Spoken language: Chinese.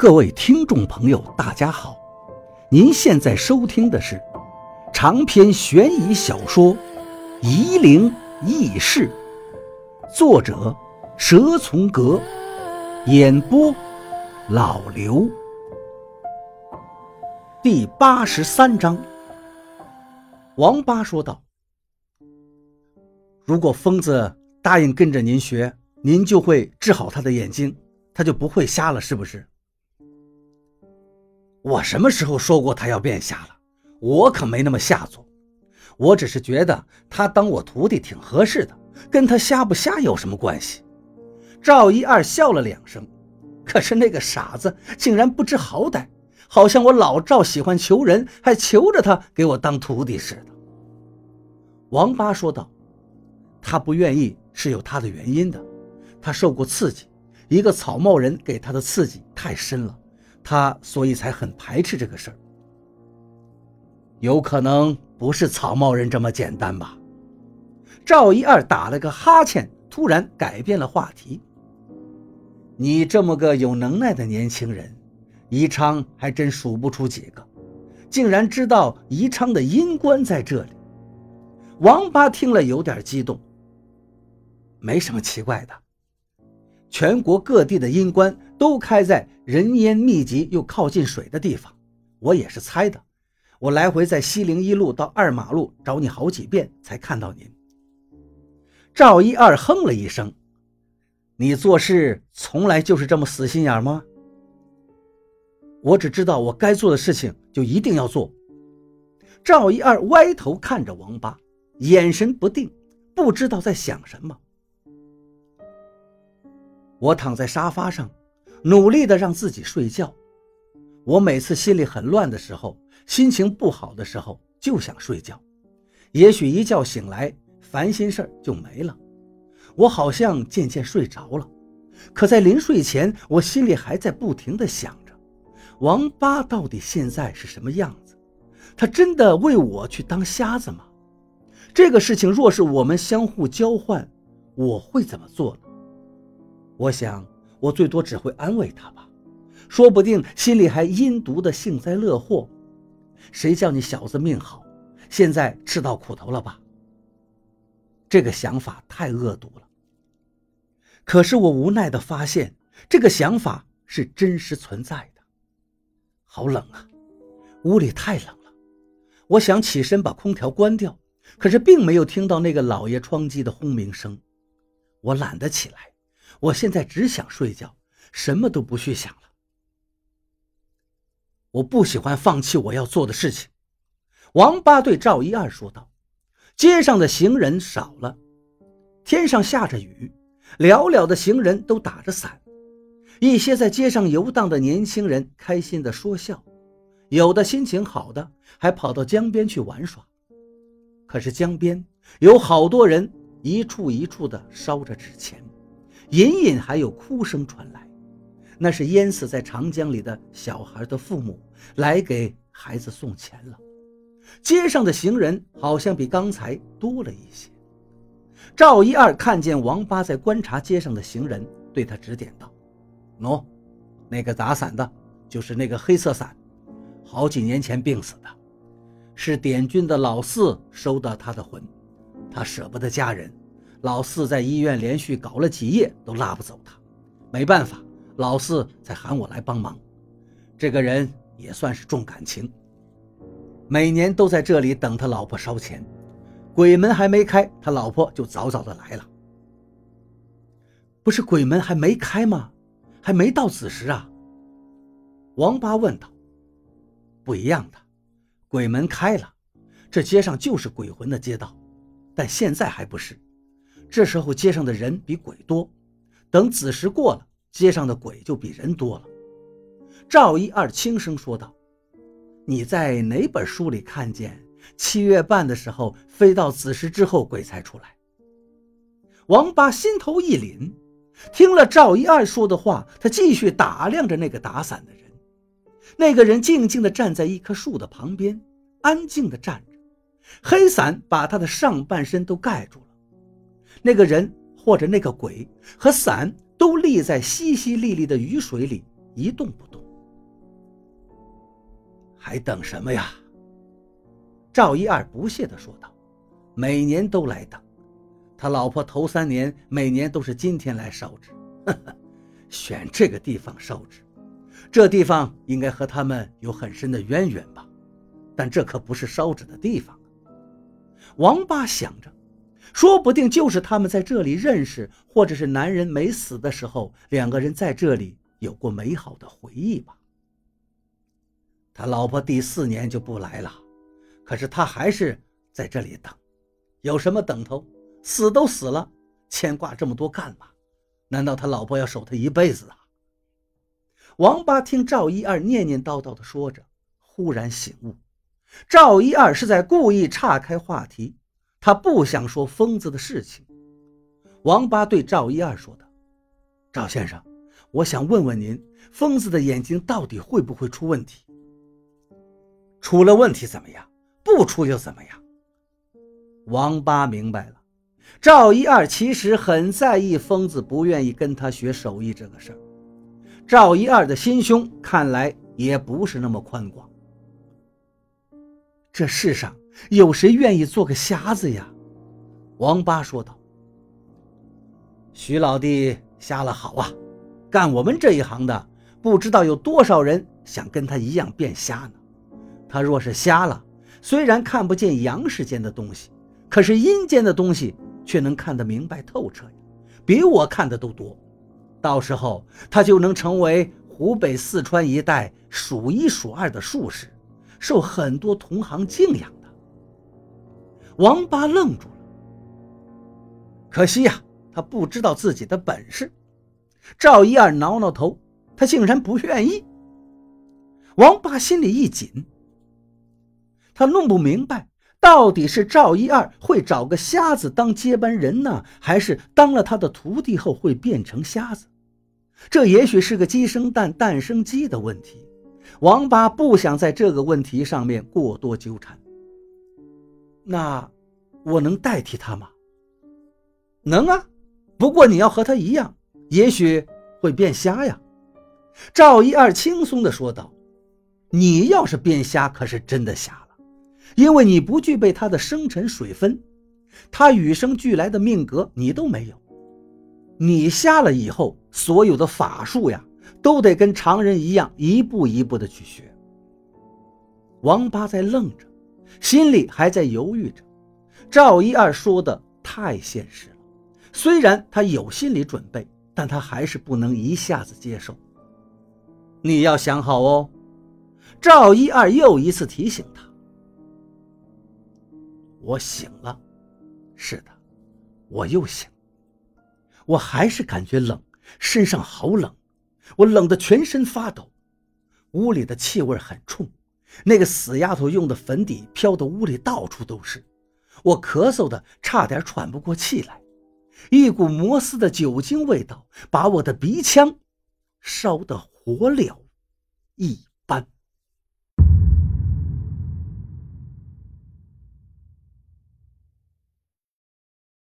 各位听众朋友，大家好！您现在收听的是长篇悬疑小说《夷陵轶事》，作者蛇从阁，演播老刘。第八十三章，王八说道：“如果疯子答应跟着您学，您就会治好他的眼睛，他就不会瞎了，是不是？”我什么时候说过他要变瞎了？我可没那么下作。我只是觉得他当我徒弟挺合适的，跟他瞎不瞎有什么关系？赵一二笑了两声，可是那个傻子竟然不知好歹，好像我老赵喜欢求人，还求着他给我当徒弟似的。王八说道：“他不愿意是有他的原因的，他受过刺激，一个草帽人给他的刺激太深了。”他所以才很排斥这个事儿，有可能不是草帽人这么简单吧？赵一二打了个哈欠，突然改变了话题。你这么个有能耐的年轻人，宜昌还真数不出几个，竟然知道宜昌的阴棺在这里。王八听了有点激动。没什么奇怪的，全国各地的阴关。都开在人烟密集又靠近水的地方，我也是猜的。我来回在西陵一路到二马路找你好几遍，才看到您。赵一二哼了一声：“你做事从来就是这么死心眼吗？”我只知道我该做的事情就一定要做。赵一二歪头看着王八，眼神不定，不知道在想什么。我躺在沙发上。努力的让自己睡觉。我每次心里很乱的时候，心情不好的时候，就想睡觉。也许一觉醒来，烦心事儿就没了。我好像渐渐睡着了。可在临睡前，我心里还在不停的想着：王八到底现在是什么样子？他真的为我去当瞎子吗？这个事情若是我们相互交换，我会怎么做呢？我想。我最多只会安慰他吧，说不定心里还阴毒的幸灾乐祸。谁叫你小子命好，现在吃到苦头了吧？这个想法太恶毒了。可是我无奈的发现，这个想法是真实存在的。好冷啊，屋里太冷了。我想起身把空调关掉，可是并没有听到那个老爷窗机的轰鸣声。我懒得起来。我现在只想睡觉，什么都不去想了。我不喜欢放弃我要做的事情。”王八对赵一二说道。街上的行人少了，天上下着雨，寥寥的行人都打着伞。一些在街上游荡的年轻人开心的说笑，有的心情好的还跑到江边去玩耍。可是江边有好多人一处一处的烧着纸钱。隐隐还有哭声传来，那是淹死在长江里的小孩的父母来给孩子送钱了。街上的行人好像比刚才多了一些。赵一二看见王八在观察街上的行人，对他指点道：“喏，那个打伞的，就是那个黑色伞，好几年前病死的，是点军的老四收的他的魂，他舍不得家人。”老四在医院连续搞了几夜都拉不走他，没办法，老四才喊我来帮忙。这个人也算是重感情，每年都在这里等他老婆烧钱，鬼门还没开，他老婆就早早的来了。不是鬼门还没开吗？还没到子时啊？王八问道。不一样的，鬼门开了，这街上就是鬼魂的街道，但现在还不是。这时候街上的人比鬼多，等子时过了，街上的鬼就比人多了。赵一二轻声说道：“你在哪本书里看见七月半的时候，飞到子时之后鬼才出来？”王八心头一凛，听了赵一二说的话，他继续打量着那个打伞的人。那个人静静地站在一棵树的旁边，安静地站着，黑伞把他的上半身都盖住了。那个人或者那个鬼和伞都立在淅淅沥沥的雨水里，一动不动。还等什么呀？赵一二不屑地说道：“每年都来等，他老婆头三年每年都是今天来烧纸，选这个地方烧纸，这地方应该和他们有很深的渊源吧？但这可不是烧纸的地方。”王八想着，说不定就是他们在这里认识，或者是男人没死的时候，两个人在这里有过美好的回忆吧。他老婆第四年就不来了。可是他还是在这里等，有什么等头？死都死了，牵挂这么多干嘛？难道他老婆要守他一辈子啊？王八听赵一二念念叨叨的说着，忽然醒悟，赵一二是在故意岔开话题，他不想说疯子的事情。王八对赵一二说道：“赵先生，我想问问您，疯子的眼睛到底会不会出问题？出了问题怎么样？”不出又怎么样？王八明白了，赵一二其实很在意疯子不愿意跟他学手艺这个事儿。赵一二的心胸看来也不是那么宽广。这世上有谁愿意做个瞎子呀？王八说道。徐老弟瞎了好啊，干我们这一行的，不知道有多少人想跟他一样变瞎呢。他若是瞎了，虽然看不见阳世间的东西，可是阴间的东西却能看得明白透彻呀，比我看的都多。到时候他就能成为湖北、四川一带数一数二的术士，受很多同行敬仰。王八愣住了，可惜呀，他不知道自己的本事。赵一二挠挠头，他竟然不愿意。王八心里一紧。他弄不明白，到底是赵一二会找个瞎子当接班人呢，还是当了他的徒弟后会变成瞎子？这也许是个鸡生蛋，蛋生鸡的问题。王八不想在这个问题上面过多纠缠。那我能代替他吗？能啊，不过你要和他一样，也许会变瞎呀。赵一二轻松地说道：“你要是变瞎，可是真的瞎了。”因为你不具备他的生辰水分，他与生俱来的命格你都没有。你瞎了以后，所有的法术呀，都得跟常人一样，一步一步的去学。王八在愣着，心里还在犹豫着。赵一二说的太现实了，虽然他有心理准备，但他还是不能一下子接受。你要想好哦。赵一二又一次提醒他。我醒了，是的，我又醒。我还是感觉冷，身上好冷，我冷得全身发抖。屋里的气味很冲，那个死丫头用的粉底飘得屋里到处都是。我咳嗽的差点喘不过气来，一股摩斯的酒精味道把我的鼻腔烧得火燎咦